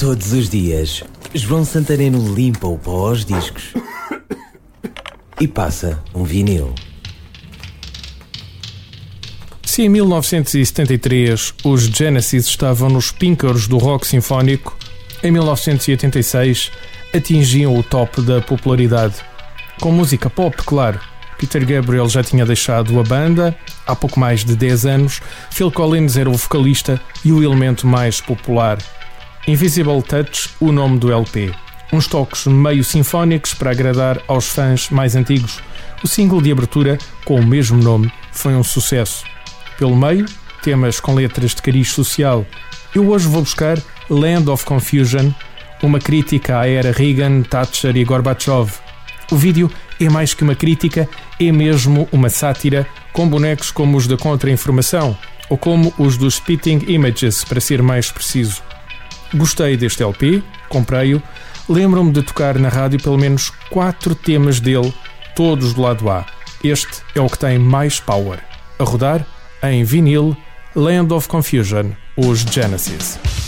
Todos os dias, João Santareno limpa o pó aos discos e passa um vinil. Se em 1973 os Genesis estavam nos píncaros do rock sinfónico, em 1986 atingiam o top da popularidade. Com música pop, claro. Peter Gabriel já tinha deixado a banda há pouco mais de 10 anos. Phil Collins era o vocalista e o elemento mais popular. Invisible Touch, o nome do LP. Uns toques meio sinfónicos para agradar aos fãs mais antigos. O single de abertura, com o mesmo nome, foi um sucesso. Pelo meio, temas com letras de cariz social. Eu hoje vou buscar Land of Confusion, uma crítica à era Reagan, Thatcher e Gorbachev. O vídeo é mais que uma crítica, é mesmo uma sátira, com bonecos como os da Contra-Informação, ou como os dos Spitting Images, para ser mais preciso. Gostei deste LP, comprei-o, lembro-me de tocar na rádio pelo menos quatro temas dele, todos do lado A. Este é o que tem mais power. A rodar, em vinil, Land of Confusion, os Genesis.